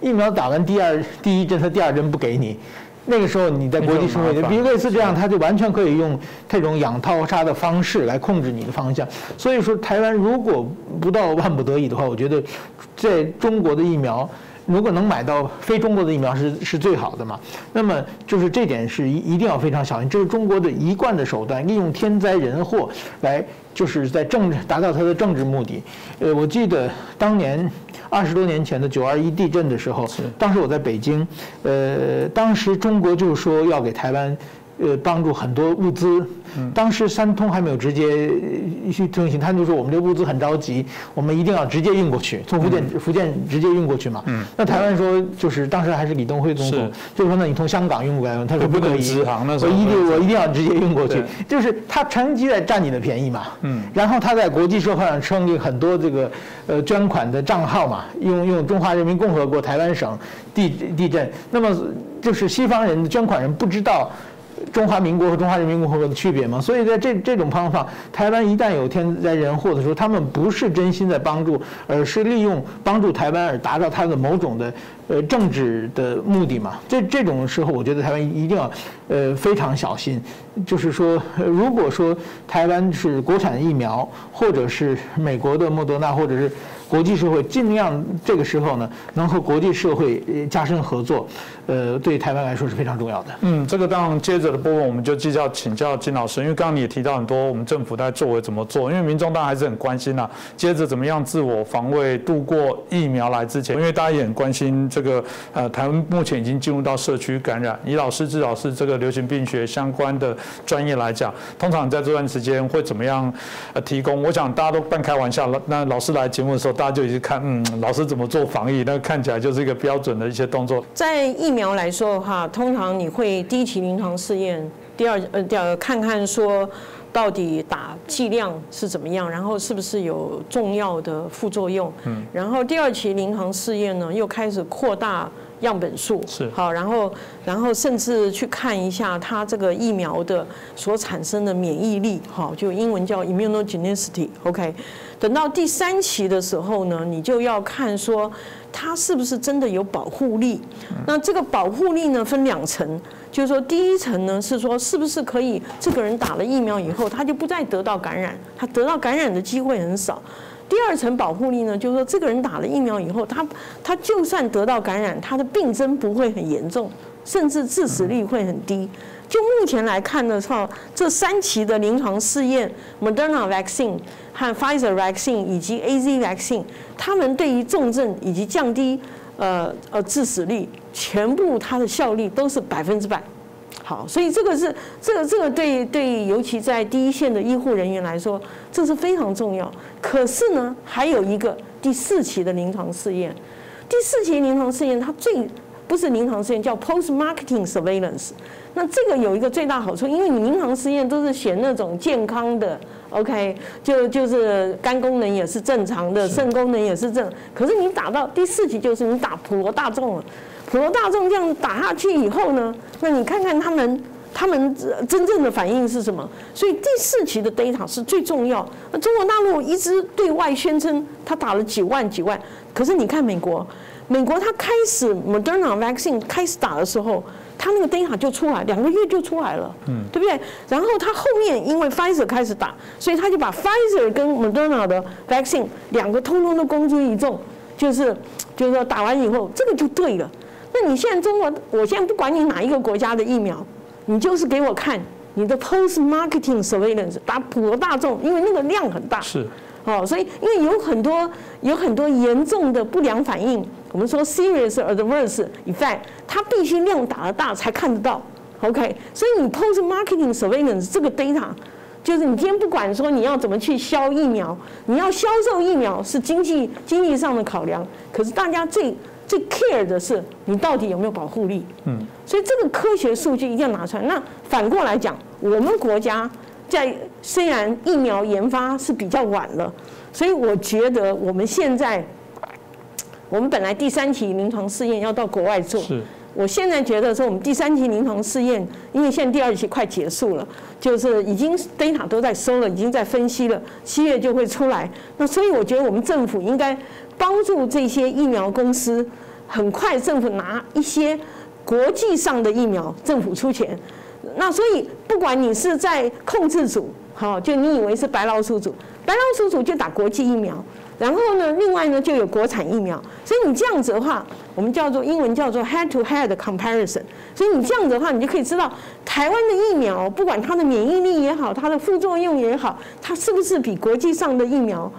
疫苗打完第二第一针他第二针不给你，那个时候你在国际社会，比如类似这样，他就完全可以用这种养套杀的方式来控制你的方向。所以说，台湾如果不到万不得已的话，我觉得在中国的疫苗。如果能买到非中国的疫苗是是最好的嘛？那么就是这点是一一定要非常小心，这是中国的一贯的手段，利用天灾人祸来就是在政治达到它的政治目的。呃，我记得当年二十多年前的九二一地震的时候，当时我在北京，呃，当时中国就说要给台湾。呃，帮助很多物资。当时三通还没有直接去推行，他就说我们这物资很着急，我们一定要直接运过去，从福建福建直接运过去嘛。那台湾说就是当时还是李登辉总统，就说那你从香港运过来，他说不可以，我一定我一定要直接运过去，就是他长期在占你的便宜嘛。嗯。然后他在国际社会上成立很多这个呃捐款的账号嘛，用用中华人民共和国台湾省地地震，那么就是西方人捐款人不知道。中华民国和中华人民共和国的区别嘛，所以在这这种方法，台湾一旦有天灾人祸的时候，他们不是真心在帮助，而是利用帮助台湾而达到他的某种的呃政治的目的嘛。这这种时候，我觉得台湾一定要呃非常小心。就是说，如果说台湾是国产疫苗，或者是美国的莫德纳，或者是。国际社会尽量这个时候呢，能和国际社会加深合作，呃，对台湾来说是非常重要的。嗯，这个当然接着的部分我们就继续要请教金老师，因为刚刚你也提到很多我们政府在作为怎么做，因为民众当然还是很关心呐。接着怎么样自我防卫度过疫苗来之前，因为大家也很关心这个呃，台湾目前已经进入到社区感染，以老师至少是这个流行病学相关的专业来讲，通常在这段时间会怎么样呃提供？我想大家都半开玩笑了。那老师来节目的时候。大家就已经看，嗯，老师怎么做防疫？那看起来就是一个标准的一些动作。在疫苗来说的话，通常你会第一期临床试验，第二呃，第二看看说到底打剂量是怎么样，然后是不是有重要的副作用。嗯，然后第二期临床试验呢，又开始扩大。样本数是好，然后然后甚至去看一下它这个疫苗的所产生的免疫力，好，就英文叫 immunogenicity，OK。等到第三期的时候呢，你就要看说它是不是真的有保护力。那这个保护力呢分两层，就是说第一层呢是说是不是可以这个人打了疫苗以后，他就不再得到感染，他得到感染的机会很少。第二层保护力呢，就是说这个人打了疫苗以后，他他就算得到感染，他的病征不会很严重，甚至致死率会很低。就目前来看的话，这三期的临床试验，Moderna vaccine 和 Pfizer vaccine 以及 A Z vaccine，他们对于重症以及降低呃呃致死率，全部它的效力都是百分之百。好，所以这个是这个这个对对，尤其在第一线的医护人员来说，这是非常重要。可是呢，还有一个第四期的临床试验，第四期临床试验它最不是临床试验，叫 post marketing surveillance。那这个有一个最大好处，因为你临床试验都是选那种健康的，OK，就就是肝功能也是正常的，肾功能也是正。可是你打到第四期，就是你打普罗大众了。普罗大众这样打下去以后呢，那你看看他们他们真正的反应是什么？所以第四期的 data 是最重要。那中国大陆一直对外宣称他打了几万几万，可是你看美国，美国它开始 Moderna vaccine 开始打的时候，它那个 data 就出来，两个月就出来了，嗯，对不对？然后它后面因为 Pfizer 开始打，所以他就把 Pfizer 跟 Moderna 的 vaccine 两个通通都公诸于众，就是就是说打完以后这个就对了。那你现在中国，我现在不管你哪一个国家的疫苗，你就是给我看你的 post marketing surveillance，打普罗大众，因为那个量很大。是。哦，所以因为有很多有很多严重的不良反应，我们说 serious adverse effect，它必须量打得大才看得到。OK，所以你 post marketing surveillance 这个 data，就是你今天不管说你要怎么去销疫苗，你要销售疫苗是经济经济上的考量，可是大家最最 care 的是你到底有没有保护力。嗯，所以这个科学数据一定要拿出来。那反过来讲，我们国家在虽然疫苗研发是比较晚了，所以我觉得我们现在，我们本来第三期临床试验要到国外做。是。我现在觉得说，我们第三期临床试验，因为现在第二期快结束了，就是已经 data 都在收了，已经在分析了，七月就会出来。那所以我觉得我们政府应该帮助这些疫苗公司，很快政府拿一些国际上的疫苗，政府出钱。那所以不管你是在控制组，好，就你以为是白老鼠组，白老鼠组就打国际疫苗。然后呢，另外呢就有国产疫苗，所以你这样子的话，我们叫做英文叫做 head-to-head comparison。所以你这样子的话，你就可以知道台湾的疫苗，不管它的免疫力也好，它的副作用也好，它是不是比国际上的疫苗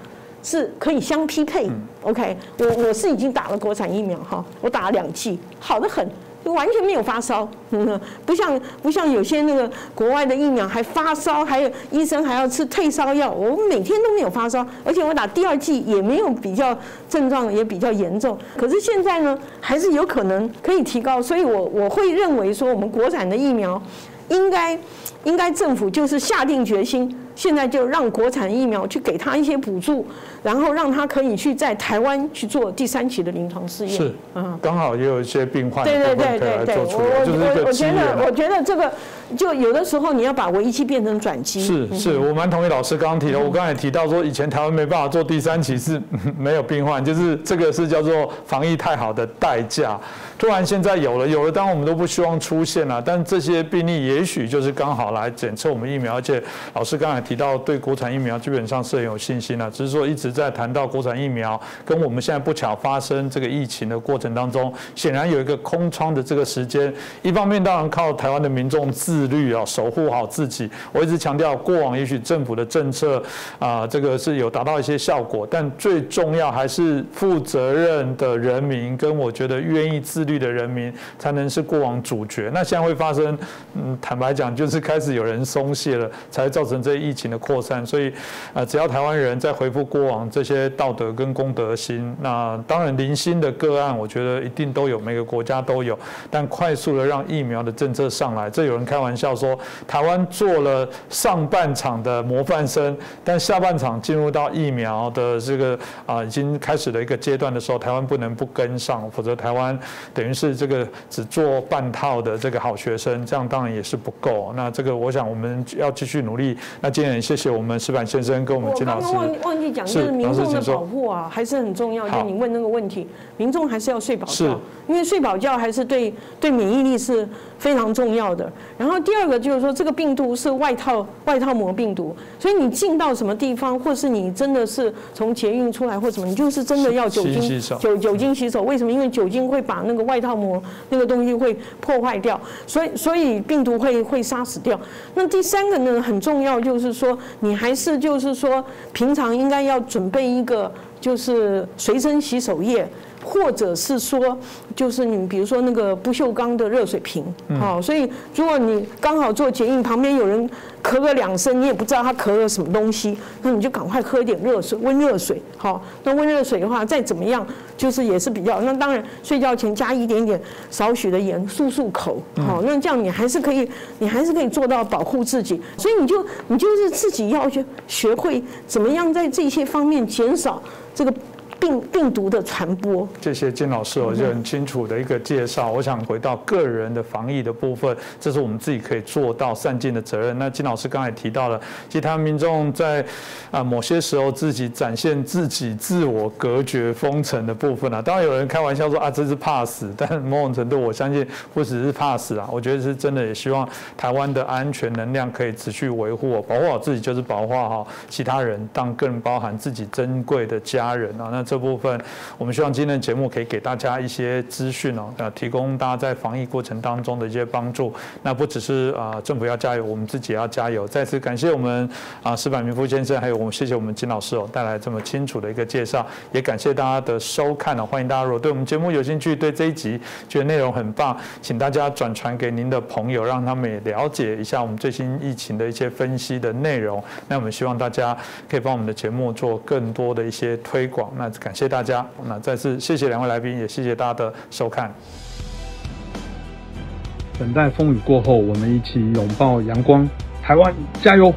是可以相匹配？OK，我我是已经打了国产疫苗哈，我打了两剂，好的很。完全没有发烧，<laughs> 不像不像有些那个国外的疫苗还发烧，还有医生还要吃退烧药。我每天都没有发烧，而且我打第二剂也没有比较症状也比较严重。可是现在呢，还是有可能可以提高，所以我我会认为说，我们国产的疫苗应该应该政府就是下定决心。现在就让国产疫苗去给他一些补助，然后让他可以去在台湾去做第三期的临床试验。是，嗯，刚好也有一些病患对对对对对，我我我觉得我觉得这个就有的时候你要把危机变成转机。是是，我蛮同意老师刚刚提的。我刚才提到说，以前台湾没办法做第三期是没有病患，就是这个是叫做防疫太好的代价。突然现在有了有了，当然我们都不希望出现了，但这些病例也许就是刚好来检测我们疫苗，而且老师刚才提到对国产疫苗基本上是很有信心的，只是说一直在谈到国产疫苗跟我们现在不巧发生这个疫情的过程当中，显然有一个空窗的这个时间。一方面当然靠台湾的民众自律啊，守护好自己。我一直强调，过往也许政府的政策啊，这个是有达到一些效果，但最重要还是负责任的人民跟我觉得愿意自律。的人民才能是过往主角。那现在会发生，嗯，坦白讲，就是开始有人松懈了，才造成这疫情的扩散。所以，啊，只要台湾人在回复过往这些道德跟公德心，那当然零星的个案，我觉得一定都有，每个国家都有。但快速的让疫苗的政策上来，这有人开玩笑说，台湾做了上半场的模范生，但下半场进入到疫苗的这个啊已经开始的一个阶段的时候，台湾不能不跟上，否则台湾等。于是这个只做半套的这个好学生，这样当然也是不够。那这个我想我们要继续努力。那今天谢谢我们石板先生跟我们金老师。我刚刚忘忘记讲，就是民众的保护啊，还是很重要。就你问那个问题，民众还是要睡饱觉，因为睡饱觉还是对对免疫力是。非常重要的。然后第二个就是说，这个病毒是外套外套膜病毒，所以你进到什么地方，或是你真的是从捷运出来或什么，你就是真的要酒精酒酒精洗手。为什么？因为酒精会把那个外套膜那个东西会破坏掉，所以所以病毒会会杀死掉。那第三个呢，很重要就是说，你还是就是说，平常应该要准备一个就是随身洗手液。或者是说，就是你比如说那个不锈钢的热水瓶，好，所以如果你刚好做检疫，旁边有人咳个两声，你也不知道他咳了什么东西，那你就赶快喝一点热水，温热水，好，那温热水的话，再怎么样，就是也是比较，那当然睡觉前加一点点少许的盐漱漱口，好，那这样你还是可以，你还是可以做到保护自己，所以你就你就是自己要去学会怎么样在这些方面减少这个。病病毒的传播，谢谢金老师，我就很清楚的一个介绍。我想回到个人的防疫的部分，这是我们自己可以做到善尽的责任。那金老师刚才提到了，其他民众在啊某些时候自己展现自己自我隔绝封城的部分啊，当然有人开玩笑说啊这是怕死，<laughs> 但某种程度我相信不只是怕死啊，我觉得是真的也希望台湾的安全能量可以持续维护，保护好自己就是保护好其他人，当更包含自己珍贵的家人啊。那。这部分我们希望今天的节目可以给大家一些资讯哦，呃，提供大家在防疫过程当中的一些帮助。那不只是啊，政府要加油，我们自己也要加油。再次感谢我们啊，石柏明夫先生，还有我们谢谢我们金老师哦，带来这么清楚的一个介绍。也感谢大家的收看哦，欢迎大家如果对我们节目有兴趣，对这一集觉得内容很棒，请大家转传给您的朋友，让他们也了解一下我们最新疫情的一些分析的内容。那我们希望大家可以帮我们的节目做更多的一些推广。那感谢大家，那再次谢谢两位来宾，也谢谢大家的收看。等待风雨过后，我们一起拥抱阳光，台湾加油！